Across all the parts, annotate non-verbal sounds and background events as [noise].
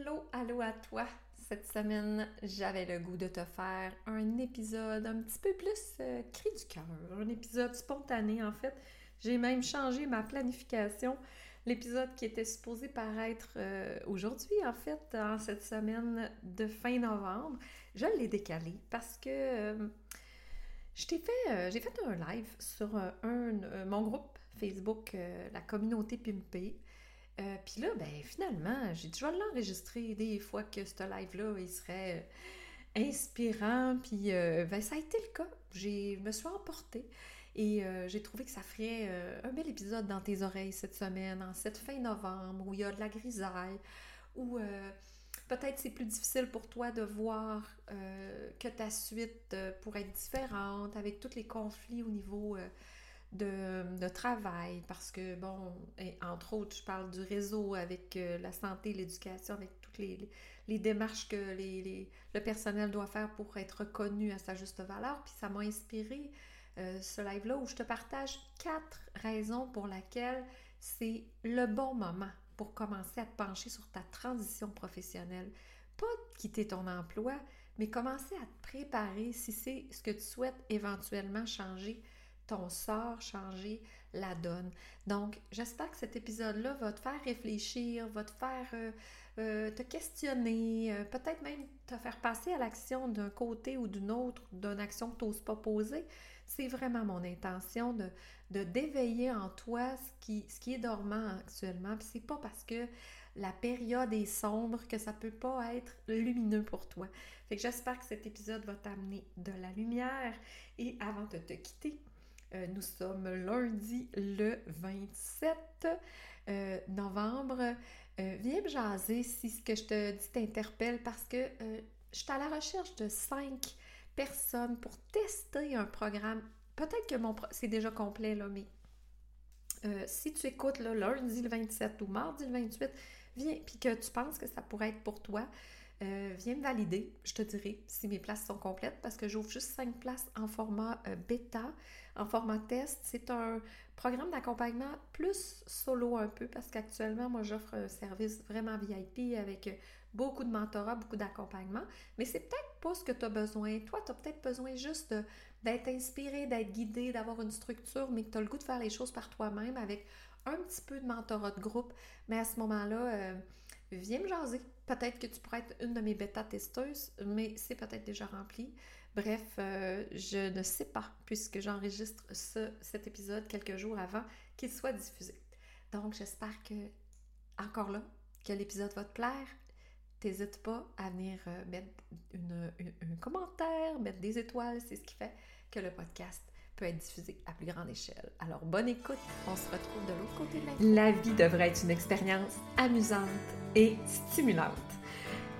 Allô, allô à toi. Cette semaine, j'avais le goût de te faire un épisode un petit peu plus euh, cri du cœur, un épisode spontané en fait. J'ai même changé ma planification. L'épisode qui était supposé paraître euh, aujourd'hui, en fait, en cette semaine de fin novembre, je l'ai décalé parce que euh, fait, j'ai fait un live sur un, mon groupe Facebook, la communauté Pimpé. Euh, puis là, ben finalement, j'ai dit, je vais l'enregistrer des fois que ce live-là, il serait euh, inspirant. Puis euh, ben, ça a été le cas. Je me suis emportée et j'ai trouvé que ça ferait un bel épisode dans tes oreilles cette semaine, en cette fin novembre, où il y a de la grisaille, où peut-être c'est plus difficile pour toi de voir que ta suite pourrait être différente avec tous les conflits au niveau de, travail parce que, bon, entre autres, je parle du réseau avec euh, la santé, l'éducation, avec toutes les, démarches que les, le personnel doit faire pour être reconnu à sa juste valeur. Puis ça m'a inspiré euh, ce live-là où je te partage quatre raisons pour lesquelles c'est le bon moment pour commencer à te pencher sur ta transition professionnelle. Pas quitter ton emploi, mais commencer à te préparer si c'est ce que tu souhaites éventuellement changer ton sort, changer la donne. Donc, j'espère que cet épisode-là va te faire réfléchir, va te faire euh, euh, te questionner, euh, peut-être même te faire passer à l'action d'un côté ou d'une autre, d'une action que tu n'oses pas poser. C'est vraiment mon intention de, de d'éveiller en toi ce qui, ce qui est dormant actuellement. Puis c'est pas parce que la période est sombre que ça peut pas être lumineux pour toi. Fait que j'espère que cet épisode va t'amener de la lumière. Et avant de te quitter, euh, nous sommes lundi le 27 euh, novembre. Euh, viens me jaser si ce que je te dis t'interpelle parce que je suis à la recherche de cinq personnes pour tester un programme. Peut-être que mon c'est déjà complet, là, mais si tu écoutes lundi le 27 ou mardi le 28, viens, puis que tu penses que ça pourrait être pour toi, viens me valider, je te dirai si mes places sont complètes parce que j'ouvre juste 5 places en format bêta, en format test. C'est un programme d'accompagnement plus solo un peu parce qu'actuellement, moi, j'offre un service vraiment VIP avec beaucoup de mentorat, beaucoup d'accompagnement. Mais c'est peut-être pas ce que tu as besoin. Toi, tu as peut-être besoin juste d'être inspiré, d'être guidé, d'avoir une structure, mais que tu as le goût de faire les choses par toi-même avec un petit peu de mentorat de groupe. Mais à ce moment-là, euh, viens me jaser. Peut-être que tu pourrais être une de mes bêta-testeuses, mais c'est peut-être déjà rempli. Bref, euh, je ne sais pas, puisque j'enregistre cet épisode quelques jours avant qu'il soit diffusé. Donc, j'espère que, encore là, que l'épisode va te plaire. N'hésite pas à venir euh, mettre un commentaire, mettre des étoiles, c'est ce qui fait que le podcast peut être diffusé à plus grande échelle. Alors, bonne écoute, on se retrouve de l'autre côté de la La vie devrait être une expérience amusante et stimulante.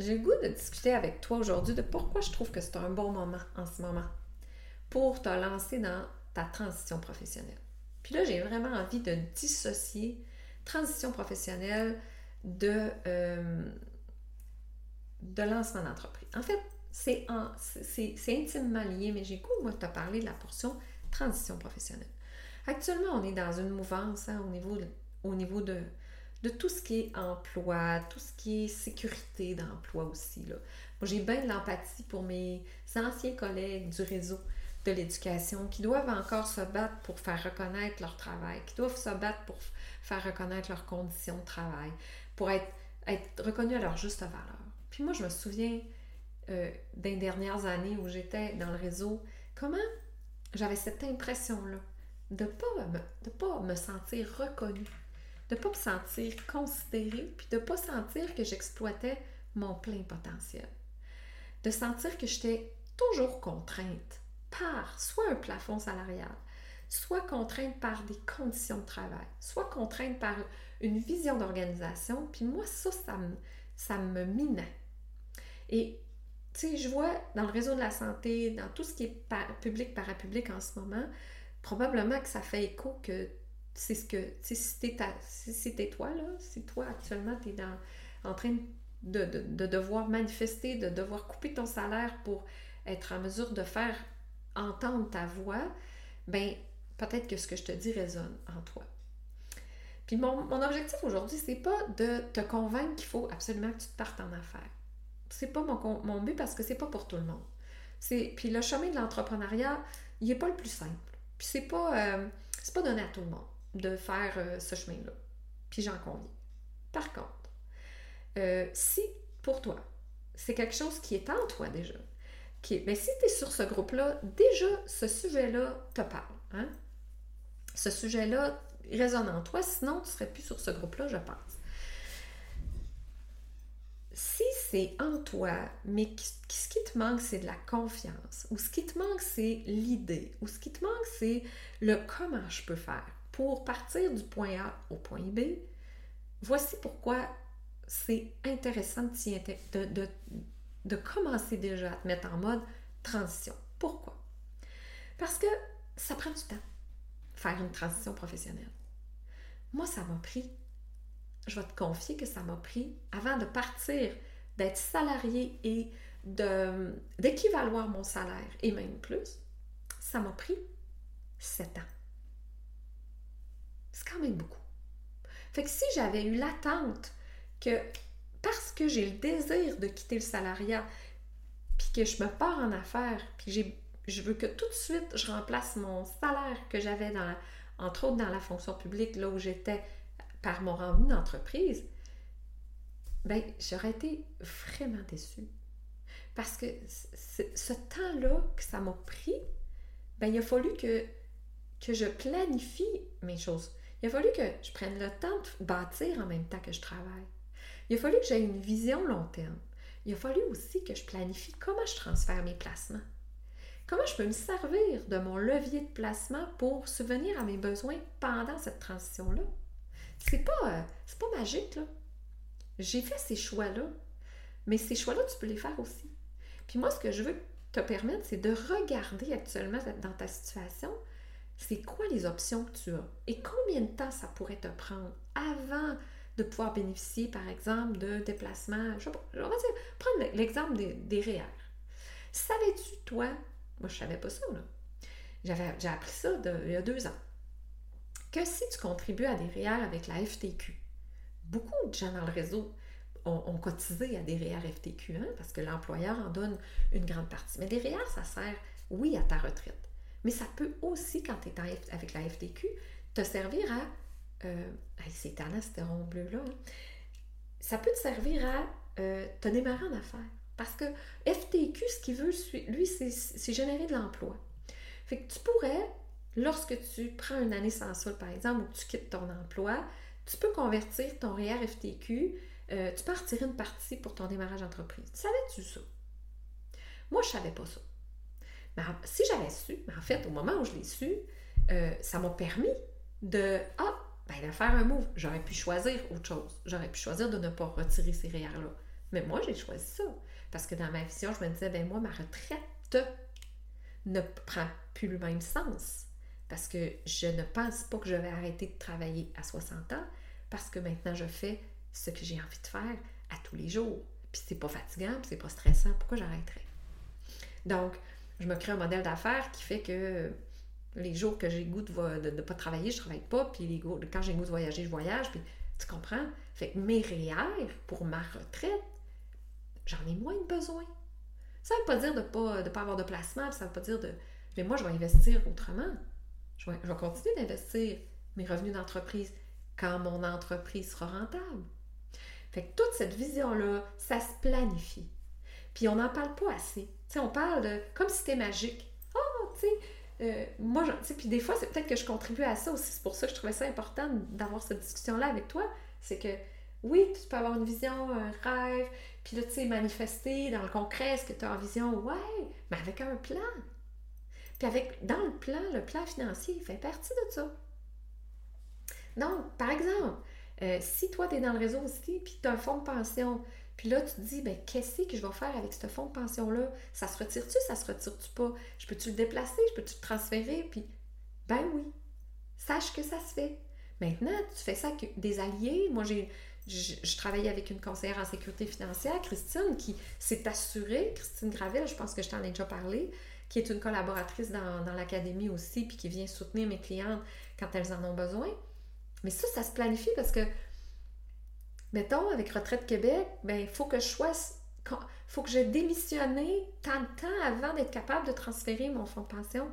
j'ai le goût de discuter avec toi aujourd'hui de pourquoi je trouve que c'est un bon moment en ce moment pour te lancer dans ta transition professionnelle. Puis là, j'ai vraiment envie de dissocier transition professionnelle de, euh, de lancement d'entreprise. En fait, c'est intimement lié, mais j'ai goût, moi, de te parler de la portion transition professionnelle. Actuellement, on est dans une mouvance hein, au, niveau, au niveau de, de tout ce qui est emploi, tout ce qui est sécurité d'emploi aussi. Moi, j'ai bien de l'empathie pour mes anciens collègues du réseau de l'éducation qui doivent encore se battre pour faire reconnaître leur travail, qui doivent se battre pour faire reconnaître leurs conditions de travail, pour être, être reconnus à leur juste valeur. Puis moi, je me souviens, euh, des dernières années où j'étais dans le réseau, comment j'avais cette impression-là de ne pas me sentir reconnue, de ne pas me sentir considérée, puis de ne pas sentir que j'exploitais mon plein potentiel. De sentir que j'étais toujours contrainte par soit un plafond salarial, soit contrainte par des conditions de travail, soit contrainte par une vision d'organisation. Puis moi, ça, ça me, ça minait. Et tu sais, je vois dans le réseau de la santé, dans tout ce qui est public, parapublic en ce moment, probablement que ça fait écho que c'est ce que, si c'était toi, là, si toi actuellement, tu es dans, en train de, de, devoir manifester, de devoir couper ton salaire pour être en mesure de faire entendre ta voix, ben peut-être que ce que je te dis résonne en toi. Puis mon, mon objectif aujourd'hui, c'est pas de te convaincre qu'il faut absolument que tu te partes en affaires. C'est pas mon, mon, but parce que c'est pas pour tout le monde. C'est, puis le chemin de l'entrepreneuriat, il n'est pas le plus simple. Puis c'est pas, euh, c'est pas donné à tout le monde de faire euh, ce chemin-là. Puis j'en conviens. Par contre, euh, si pour toi, c'est quelque chose qui est en toi déjà, qui est, ben, si tu es sur ce groupe-là, déjà ce sujet-là te parle. Hein? Ce sujet-là résonne en toi, sinon tu ne serais plus sur ce groupe-là, je pense. Si c'est en toi, mais ce qui te manque, c'est de la confiance, ou ce qui te manque, c'est l'idée, ou ce qui te manque, c'est le comment je peux faire pour partir du point A au point B, voici pourquoi c'est intéressant de, commencer déjà à te mettre en mode transition. Pourquoi? Parce que ça prend du temps, faire une transition professionnelle. Moi, ça m'a pris, je vais te confier que ça m'a pris, avant de partir, d'être salarié et d'équivaloir mon salaire, et même plus, ça m'a pris sept ans. C'est quand même beaucoup. Fait que si j'avais eu l'attente que parce que j'ai le désir de quitter le salariat, puis que je me pars en affaires, puis je veux que tout de suite je remplace mon salaire que j'avais dans, entre autres dans la fonction publique, là où j'étais par mon revenu d'entreprise, ben j'aurais été vraiment déçue. Parce que ce temps-là que ça m'a pris, ben il a fallu que, que je planifie mes choses. Il a fallu que je prenne le temps de bâtir en même temps que je travaille. Il a fallu que j'aie une vision long terme. Il a fallu aussi que je planifie comment je transfère mes placements. Comment je peux me servir de mon levier de placement pour subvenir à mes besoins pendant cette transition-là? C'est pas, euh, pas magique, là. J'ai fait ces choix-là, mais ces choix-là, tu peux les faire aussi. Puis moi, ce que je veux te permettre, c'est de regarder actuellement dans ta situation, c'est quoi les options que tu as? Et combien de temps ça pourrait te prendre avant de pouvoir bénéficier, par exemple, de déplacements? Je sais pas, on va prendre l'exemple des, des REER. Savais-tu, toi, moi je savais pas ça, là. J'ai appris ça il y a deux ans. Que si tu contribues à des REER avec la FTQ, beaucoup de gens dans le réseau ont, cotisé à des REER FTQ, hein, parce que l'employeur en donne une grande partie. Mais des REER, ça sert, oui, à ta retraite. Mais ça peut aussi, quand tu es avec la FTQ, te servir à euh, c'est tannant, ce rond bleu-là. Hein. Ça peut te servir à euh, te démarrer en affaires. Parce que FTQ, ce qu'il veut, lui, c'est générer de l'emploi. Fait que tu pourrais, lorsque tu prends une année sans sol, par exemple, ou que tu quittes ton emploi, tu peux convertir ton REER FTQ, euh, tu peux retirer une partie pour ton démarrage d'entreprise. Savais-tu ça? Moi, je ne savais pas ça. Mais si j'avais su, en fait, au moment où je l'ai su, euh, ça m'a permis de Ah, ben, de faire un move. J'aurais pu choisir autre chose. J'aurais pu choisir de ne pas retirer ces REER-là. Mais moi, j'ai choisi ça. Parce que dans ma vision, je me disais, ben moi, ma retraite ne prend plus le même sens. Parce que je ne pense pas que je vais arrêter de travailler à 60 ans, parce que maintenant, je fais ce que j'ai envie de faire à tous les jours. Puis c'est pas fatigant, puis c'est pas stressant. Pourquoi j'arrêterais? Donc, je me crée un modèle d'affaires qui fait que les jours que j'ai goût de ne pas travailler, je travaille pas. Puis quand j'ai goût de voyager, je voyage. Puis tu comprends? Fait que mes REER pour ma retraite, j'en ai moins besoin. Ça ne veut pas dire de ne pas, de pas avoir de placement, ça ne veut pas dire de. Mais moi, je vais investir autrement. Je vais, je vais continuer d'investir mes revenus d'entreprise quand mon entreprise sera rentable. Fait que toute cette vision-là, ça se planifie. Puis on n'en parle pas assez. Sais, on parle de comme si c'était magique. Oh, tu sais, euh, moi, tu sais, puis des fois, c'est peut-être que je contribue à ça aussi. C'est pour ça que je trouvais ça important d'avoir cette discussion-là avec toi. C'est que oui, tu peux avoir une vision, un rêve, puis là, tu sais, manifester dans le concret ce que tu as en vision. Ouais, mais avec un plan. Puis avec, dans le plan, le plan financier, il fait partie de ça. Donc, par exemple, euh, si toi, tu es dans le réseau aussi, puis tu as un fonds de pension, puis là, tu te dis, ben, qu'est-ce que je vais faire avec ce fonds de pension-là? Ça se retire-tu, ça se retire-tu pas? Je peux-tu le déplacer? Je peux-tu le transférer? Puis, ben oui, sache que ça se fait. Maintenant, tu fais ça avec des alliés. Moi, j'ai, je, travaillais avec une conseillère en sécurité financière, Christine, qui s'est assurée, Christine Gravel, je pense que je t'en ai déjà parlé, qui est une collaboratrice dans l'académie aussi, puis qui vient soutenir mes clientes quand elles en ont besoin. Mais ça, ça se planifie parce que mettons, avec Retraite Québec, ben, il faut que je sois. faut que j'ai démissionné tant de temps avant d'être capable de transférer mon fonds de pension.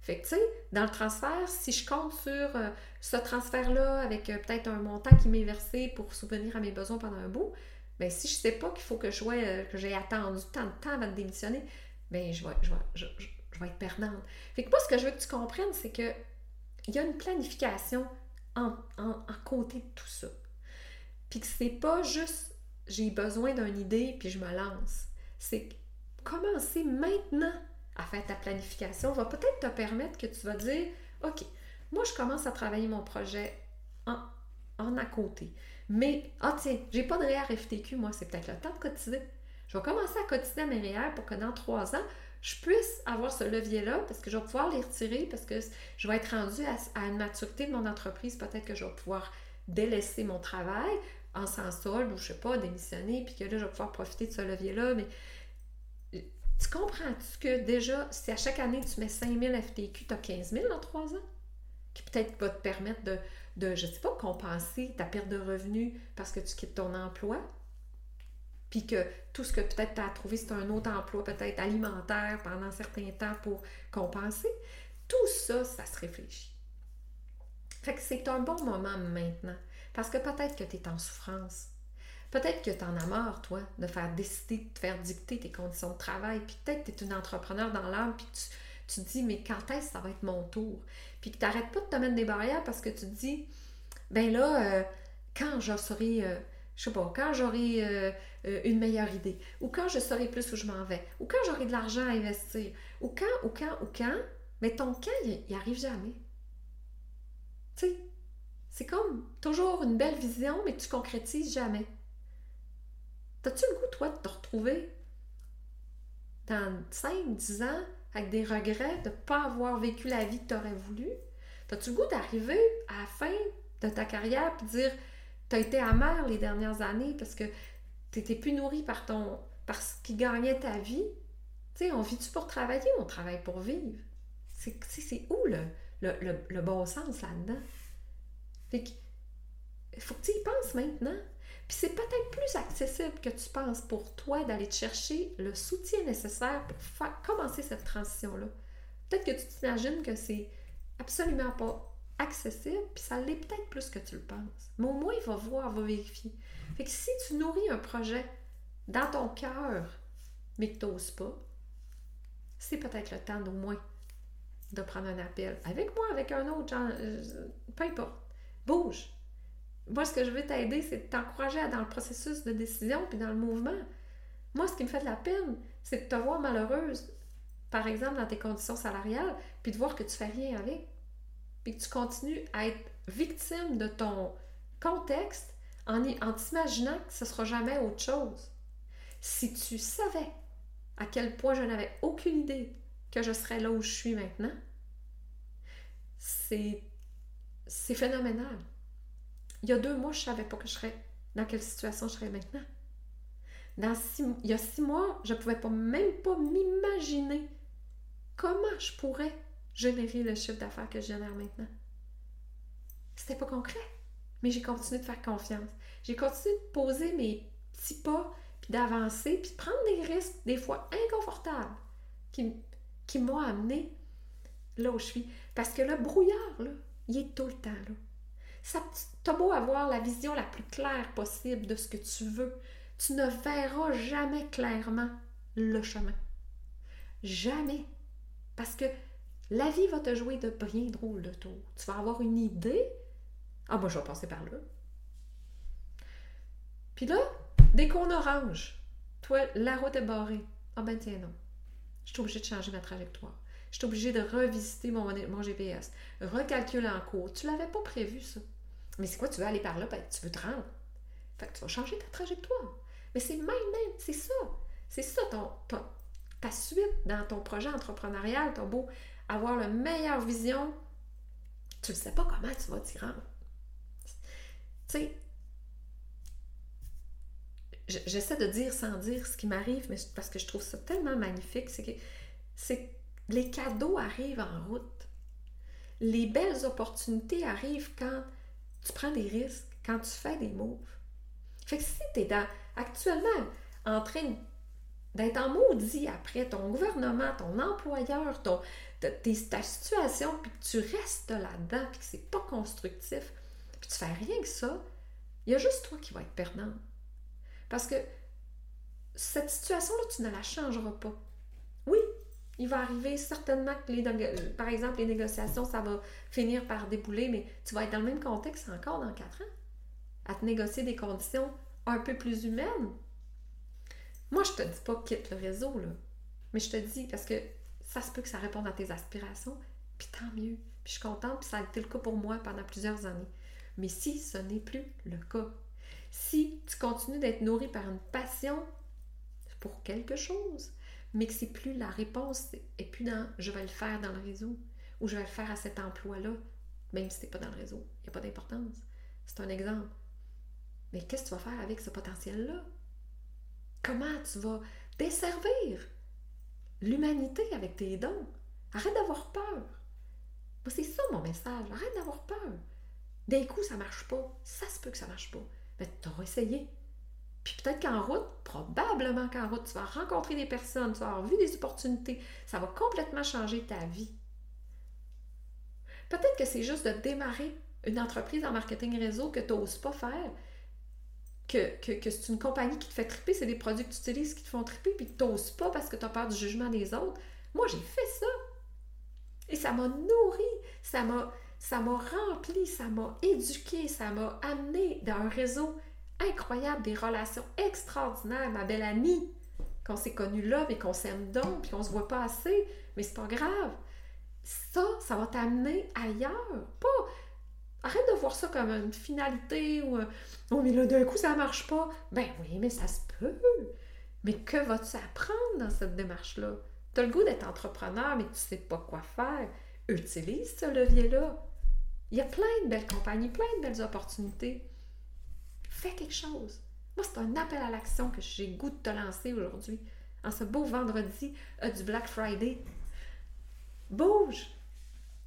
Fait que, tu sais, dans le transfert, si je compte sur euh, ce transfert-là avec euh, peut-être un montant qui m'est versé pour subvenir à mes besoins pendant un bout, bien, si je sais pas qu'il faut que je euh, que j'ai attendu tant de temps avant de démissionner, bien, je vais, je, vais, je, vais être perdante. Fait que moi, ce que je veux que tu comprennes, c'est que il y a une planification en, en, en côté de tout ça. Puis que c'est pas juste j'ai besoin d'une idée puis je me lance. C'est commencer maintenant à faire ta planification va peut-être te permettre que tu vas dire OK, moi je commence à travailler mon projet en, en à côté. Mais, ah tiens, j'ai pas de REER FTQ, moi, c'est peut-être le temps de cotiser. Je vais commencer à cotiser à mes REER pour que dans trois ans, je puisse avoir ce levier-là parce que je vais pouvoir les retirer parce que je vais être rendue à, à une maturité de mon entreprise. Peut-être que je vais pouvoir délaisser mon travail en sans solde ou je sais pas, démissionner, puis que là, je vais pouvoir profiter de ce levier-là. Mais tu comprends-tu que déjà, si à chaque année tu mets 5000 FTQ, tu as 15 000 dans trois ans? Qui peut-être va te permettre de, de, je sais pas, compenser ta perte de revenus parce que tu quittes ton emploi? Puis que tout ce que peut-être tu as trouvé, c'est un autre emploi, peut-être alimentaire pendant un certain temps pour compenser? Tout ça, ça se réfléchit. Fait que c'est un bon moment maintenant parce que peut-être que tu es en souffrance. Peut-être que tu en as marre, toi, de faire décider, de faire dicter tes conditions de travail. Puis peut-être que tu es une entrepreneur dans l'âme, puis tu, te dis, mais quand est-ce que ça va être mon tour? Puis que tu n'arrêtes pas de te mettre des barrières parce que tu te dis, ben là, euh, quand je serai, euh, je sais pas, quand j'aurai euh, une meilleure idée, ou quand je saurai plus où je m'en vais, ou quand j'aurai de l'argent à investir, ou quand, ou quand, ou quand, mais ton quand, il, il arrive jamais. Tu sais, c'est comme toujours une belle vision, mais tu concrétises jamais. T'as-tu le goût, toi, de te retrouver dans 5, 10 ans avec des regrets de ne pas avoir vécu la vie que tu aurais voulu? T'as-tu le goût d'arriver à la fin de ta carrière et dire as été amer les dernières années parce que tu n'étais plus nourri par ton par ce qui gagnait ta vie? Tu sais, on vit-tu pour travailler ou on travaille pour vivre? C'est où le, le bon sens là-dedans? Fait il faut que tu y penses maintenant. Puis c'est peut-être plus accessible que tu penses pour toi d'aller te chercher le soutien nécessaire pour faire, commencer cette transition-là. Peut-être que tu t'imagines que c'est absolument pas accessible, puis ça l'est peut-être plus que tu le penses. Mais au moins, il va voir, il va vérifier. Fait que si tu nourris un projet dans ton cœur, mais que tu n'oses pas, c'est peut-être le temps d'au moins de prendre un appel. Avec moi, avec un autre, genre, euh, peu importe Bouge. Moi, ce que je veux t'aider, c'est de t'encourager dans le processus de décision puis dans le mouvement. Moi, ce qui me fait de la peine, c'est de te voir malheureuse, par exemple, dans tes conditions salariales, puis de voir que tu fais rien avec. Puis que tu continues à être victime de ton contexte en, en t'imaginant que ce ne sera jamais autre chose. Si tu savais à quel point je n'avais aucune idée que je serais là où je suis maintenant, c'est c'est phénoménal. Il y a deux mois, je ne savais pas que je serais dans quelle situation je serais maintenant. Dans il y a six mois, je ne pouvais pas, même pas m'imaginer comment je pourrais générer le chiffre d'affaires que je génère maintenant. C'était pas concret, mais j'ai continué de faire confiance. J'ai continué de poser mes petits pas, puis d'avancer, puis de prendre des risques, des fois inconfortables, qui, qui m'ont amené là où je suis. Parce que le brouillard, là, il est tout le temps là. T'as beau avoir la vision la plus claire possible de ce que tu veux, tu ne verras jamais clairement le chemin. Jamais. Parce que la vie va te jouer de bien drôles de tours. Tu vas avoir une idée. Ah, moi, je vais passer par là. Puis là, dès qu'on orange, toi, la route est barrée. Ah ben tiens, non. Je suis obligée de changer ma trajectoire. Je suis obligée de revisiter mon, mon GPS, recalculer en cours. Tu l'avais pas prévu, ça. Mais c'est quoi, tu veux aller par là, ben, tu veux te rendre. Fait que tu vas changer ta trajectoire. Mais c'est même, même, c'est ça. C'est ça ton, ta suite dans ton projet entrepreneurial. Tu beau avoir la meilleure vision, tu ne sais pas comment tu vas t'y rendre. Tu sais, j'essaie de dire sans dire ce qui m'arrive, mais parce que je trouve ça tellement magnifique, c'est que c'est les cadeaux arrivent en route. Les belles opportunités arrivent quand tu prends des risques, quand tu fais des moves. Fait que si tu es actuellement en train d'être en maudit après ton gouvernement, ton employeur, ton, ta situation, puis que tu restes là-dedans, puis que c'est pas constructif, puis tu fais rien que ça, il y a juste toi qui vas être perdant. Parce que cette situation-là, tu ne la changeras pas. Il va arriver certainement que, les, euh, par exemple, les négociations, ça va finir par débouler, mais tu vas être dans le même contexte encore dans quatre ans, à te négocier des conditions un peu plus humaines. Moi, je te dis pas quitte le réseau, là. Mais je te dis, parce que ça se peut que ça réponde à tes aspirations, puis tant mieux. Puis je suis contente, puis ça a été le cas pour moi pendant plusieurs années. Mais si ce n'est plus le cas, si tu continues d'être nourri par une passion pour quelque chose, mais que c'est plus la réponse et plus dans je vais le faire dans le réseau ou je vais le faire à cet emploi-là, même si c'est pas dans le réseau, il n'y a pas d'importance. C'est un exemple. Mais qu'est-ce que tu vas faire avec ce potentiel-là? Comment tu vas desservir l'humanité avec tes dons? Arrête d'avoir peur. C'est ça mon message. Arrête d'avoir peur. D'un coup, ça marche pas. Ça se peut que ça marche pas. Mais tu auras essayé. Puis peut-être qu'en route, probablement qu'en route, tu vas rencontrer des personnes, tu vas avoir vu des opportunités. Ça va complètement changer ta vie. Peut-être que c'est juste de démarrer une entreprise en marketing réseau que tu n'oses pas faire. Que, que, c'est une compagnie qui te fait triper, c'est des produits que tu utilises qui te font triper, puis tu n'oses pas parce que tu as peur du jugement des autres. Moi, j'ai fait ça. Et ça m'a nourri, ça m'a ça m'a rempli, ça m'a éduqué, ça m'a amené dans un réseau incroyable, des relations extraordinaires. Ma belle amie, qu'on s'est connue là, mais qu'on s'aime donc, puis qu'on se voit pas assez, mais c'est pas grave. Ça, ça va t'amener ailleurs. Pas. Arrête de voir ça comme une finalité ou Oh, mais là, d'un coup, ça marche pas. Ben oui, mais ça se peut. Mais que vas-tu apprendre dans cette démarche-là? Tu as le goût d'être entrepreneur, mais tu sais pas quoi faire. Utilise ce levier-là. Il y a plein de belles compagnies, plein de belles opportunités. Fais quelque chose. Moi, c'est un appel à l'action que j'ai goût de te lancer aujourd'hui, en ce beau vendredi euh, du Black Friday. Bouge!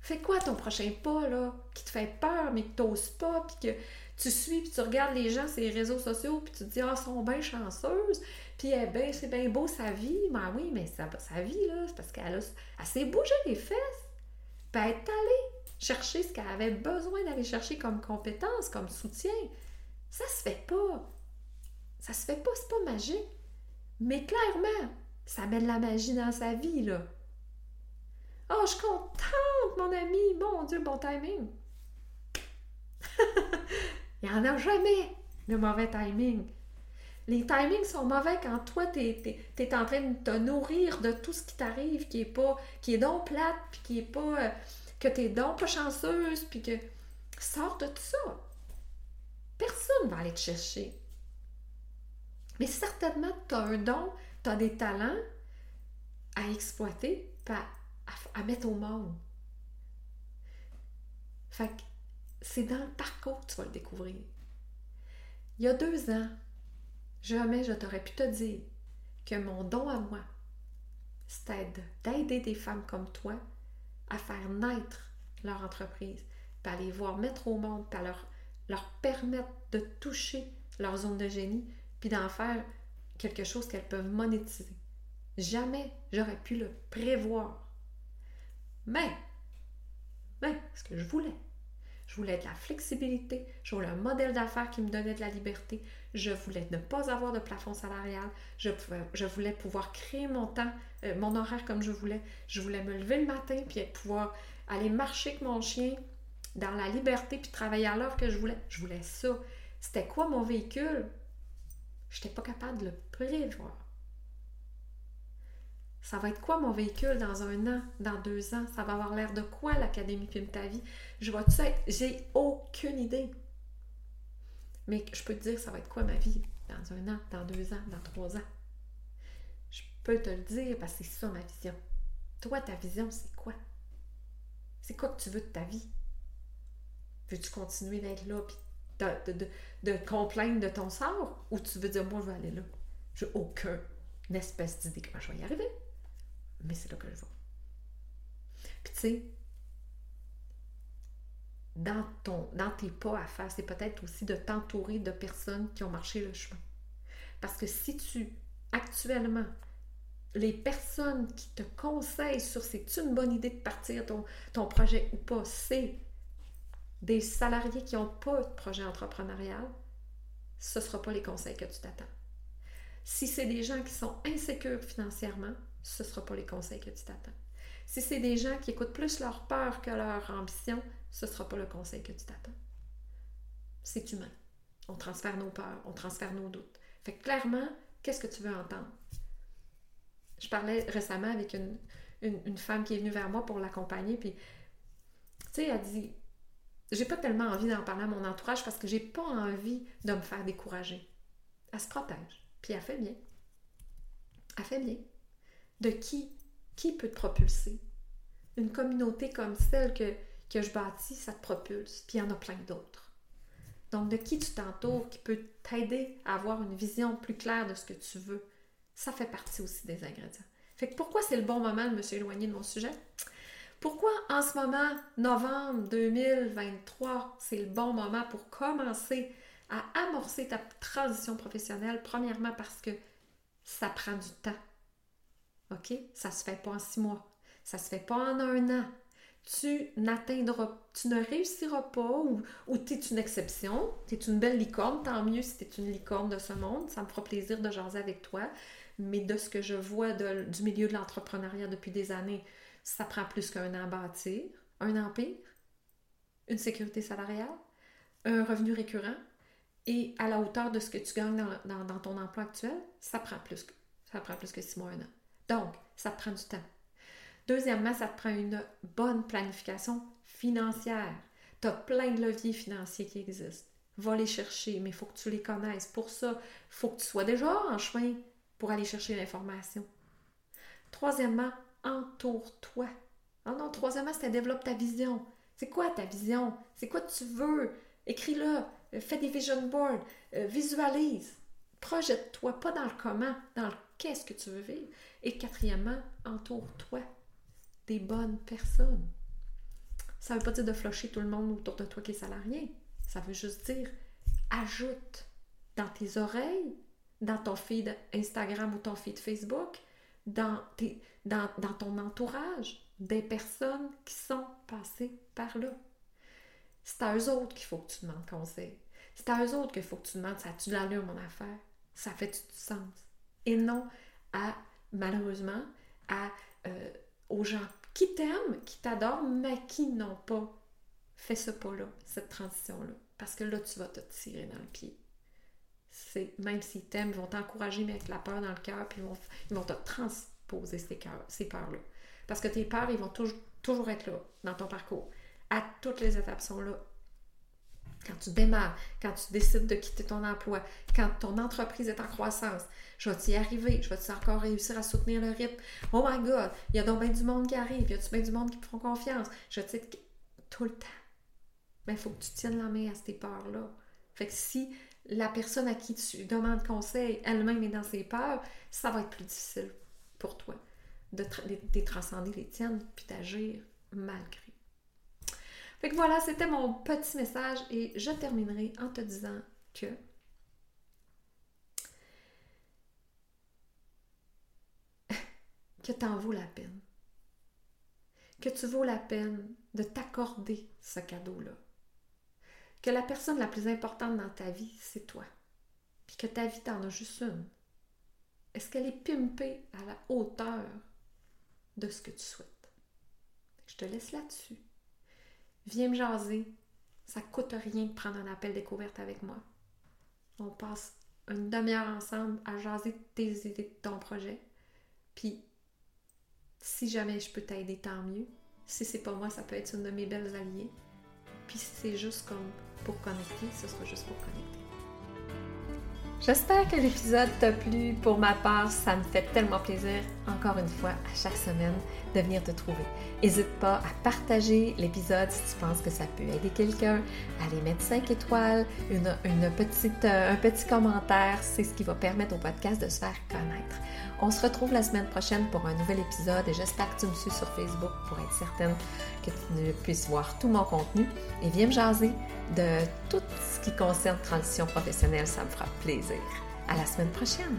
Fais quoi ton prochain pas, là, qui te fait peur, mais que tu n'oses pas, puis que tu suis, puis tu regardes les gens sur les réseaux sociaux, puis tu te dis, ah, elles sont bien chanceuses, puis eh ben, c'est bien beau sa vie. Ben oui, mais sa, sa vie, là, c'est parce qu'elle s'est bougé les fesses. Puis elle est allée chercher ce qu'elle avait besoin d'aller chercher comme compétence, comme soutien. Ça se fait pas. Ça se fait pas, c'est pas magique. Mais clairement, ça met de la magie dans sa vie, là. Oh, je suis contente, mon ami. Mon Dieu, bon timing. [laughs] Il n'y en a jamais de mauvais timing. Les timings sont mauvais quand toi, tu es, en train de te nourrir de tout ce qui t'arrive, qui est pas, qui est donc plate, puis qui est pas, euh, que tu es donc pas chanceuse, puis que sors de tout ça. Personne va aller te chercher. Mais certainement, tu as un don, tu as des talents à exploiter, à, à, mettre au monde. Fait que c'est dans le parcours que tu vas le découvrir. Il y a deux ans, jamais je t'aurais pu te dire que mon don à moi, c'était d'aider des femmes comme toi à faire naître leur entreprise, à les voir mettre au monde, à leur, leur permettre de toucher leur zone de génie, puis d'en faire quelque chose qu'elles peuvent monétiser. Jamais j'aurais pu le prévoir. Mais, mais, ce que je voulais, je voulais de la flexibilité, je voulais un modèle d'affaires qui me donnait de la liberté, je voulais ne pas avoir de plafond salarial, je, voulais pouvoir créer mon temps, euh, mon horaire comme je voulais, je voulais me lever le matin puis pouvoir aller marcher avec mon chien dans la liberté puis travailler à l'heure que je voulais. Je voulais ça. C'était quoi mon véhicule? Je n'étais pas capable de le prévoir. Ça va être quoi mon véhicule dans un an, dans deux ans? Ça va avoir l'air de quoi l'Académie Filme ta vie? Je vois tout ça, j'ai aucune idée. Mais je peux te dire, ça va être quoi ma vie dans un an, dans deux ans, dans trois ans? Je peux te le dire parce que c'est ça ma vision. Toi, ta vision, c'est quoi? C'est quoi que tu veux de ta vie? Veux-tu continuer d'être là et de, de, complaindre de ton sort? Ou tu veux dire, moi, je veux aller là? J'ai aucune espèce d'idée comment je vais y arriver mais c'est là que je vais. Puis tu sais, dans, ton, dans tes pas à faire, c'est peut-être aussi de t'entourer de personnes qui ont marché le chemin. Parce que si tu, actuellement, les personnes qui te conseillent sur c'est une bonne idée de partir ton, ton projet ou pas, c'est des salariés qui n'ont pas de projet entrepreneurial, ce ne sera pas les conseils que tu t'attends. Si c'est des gens qui sont insécures financièrement, ce ne sera pas les conseils que tu t'attends. Si c'est des gens qui écoutent plus leur peur que leur ambition, ce ne sera pas le conseil que tu t'attends. C'est humain. On transfère nos peurs, on transfère nos doutes. Fait que clairement, qu'est-ce que tu veux entendre? Je parlais récemment avec une, une, femme qui est venue vers moi pour l'accompagner, puis, tu sais, elle dit J'ai pas tellement envie d'en parler à mon entourage parce que j'ai pas envie de me faire décourager. Elle se protège, puis elle fait bien. Elle fait bien de qui, qui peut te propulser? Une communauté comme celle que, que je bâtis, ça te propulse, puis il y en a plein d'autres. Donc, de qui tu t'entoures, qui peut t'aider à avoir une vision plus claire de ce que tu veux, ça fait partie aussi des ingrédients. Fait que pourquoi c'est le bon moment de me suis éloigné de mon sujet? Pourquoi en ce moment, novembre 2023, c'est le bon moment pour commencer à amorcer ta transition professionnelle? Premièrement parce que ça prend du temps. OK? Ça se fait pas en six mois. Ça se fait pas en un an. Tu n'atteindras, tu ne réussiras pas ou, ou tu es une exception. Tu es une belle licorne, tant mieux si tu es une licorne de ce monde. Ça me fera plaisir de jaser avec toi. Mais de ce que je vois du milieu de l'entrepreneuriat depuis des années, ça prend plus qu'un an à bâtir, un empire, une sécurité salariale, un revenu récurrent et à la hauteur de ce que tu gagnes dans, ton emploi actuel, ça prend plus que, ça prend plus que six mois, un an. Donc, ça te prend du temps. Deuxièmement, ça te prend une bonne planification financière. Tu as plein de leviers financiers qui existent. Va les chercher, mais il faut que tu les connaisses. Pour ça, il faut que tu sois déjà en chemin pour aller chercher l'information. Troisièmement, entoure-toi. Ah non, troisièmement, c'est développe ta vision. C'est quoi ta vision? C'est quoi tu veux? Écris-le, fais des vision boards, euh, visualise. Projette-toi, pas dans le comment, dans le qu'est-ce que tu veux vivre. Et quatrièmement, entoure-toi des bonnes personnes. Ça ne veut pas dire de flusher tout le monde autour de toi qui est salarié. Ça veut juste dire ajoute dans tes oreilles, dans ton feed Instagram ou ton feed Facebook, dans, ton entourage, des personnes qui sont passées par là. C'est à eux autres qu'il faut que tu demandes conseil. C'est à eux autres qu'il faut que tu demandes ça a-tu de l'allure mon affaire? Ça fait du sens? Et non à malheureusement, à, euh, aux gens qui t'aiment, qui t'adorent, mais qui n'ont pas fait ce pas-là, cette transition-là. Parce que là, tu vas te tirer dans le pied. Même s'ils t'aiment, ils vont t'encourager, mais avec la peur dans le cœur, puis ils vont, ils vont te transposer ces, ces peurs-là. Parce que tes peurs, ils vont toujours, toujours être là dans ton parcours. À toutes les étapes sont là quand tu démarres, quand tu décides de quitter ton emploi, quand ton entreprise est en croissance, je vais y arriver, je vais encore réussir à soutenir le rythme. Oh my God, il y a donc bien du monde qui arrive, il y a bien du monde qui me font confiance? Je te tout le temps. Mais il faut que tu tiennes la main à ces peurs-là. Fait que si la personne à qui tu demandes conseil elle-même est dans ses peurs, ça va être plus difficile pour toi de, de transcender les tiennes puis d'agir malgré. Fait que voilà, c'était mon petit message et je terminerai en te disant que [laughs] que t'en vaut la peine. Que tu vaux la peine de t'accorder ce cadeau-là. Que la personne la plus importante dans ta vie, c'est toi. Puis que ta vie, t'en as juste une. Est-ce qu'elle est pimpée à la hauteur de ce que tu souhaites? Je te laisse là-dessus. Viens me jaser. Ça coûte rien de prendre un appel découverte avec moi. On passe une demi-heure ensemble à jaser tes idées de ton projet. Puis, si jamais je peux t'aider, tant mieux. Si c'est pas moi, ça peut être une de mes belles alliées. Puis c'est juste comme pour connecter, ce sera juste pour connecter. J'espère que l'épisode t'a plu. Pour ma part, ça me fait tellement plaisir, encore une fois, à chaque semaine, de venir te trouver. N'hésite pas à partager l'épisode si tu penses que ça peut aider quelqu'un, à aller mettre 5 étoiles, une petite, euh, un petit commentaire. C'est ce qui va permettre au podcast de se faire connaître. On se retrouve la semaine prochaine pour un nouvel épisode et j'espère que tu me suis sur Facebook pour être certaine que tu puisses voir tout mon contenu et viens me jaser de tout ce qui concerne transition professionnelle, ça me fera plaisir. À la semaine prochaine!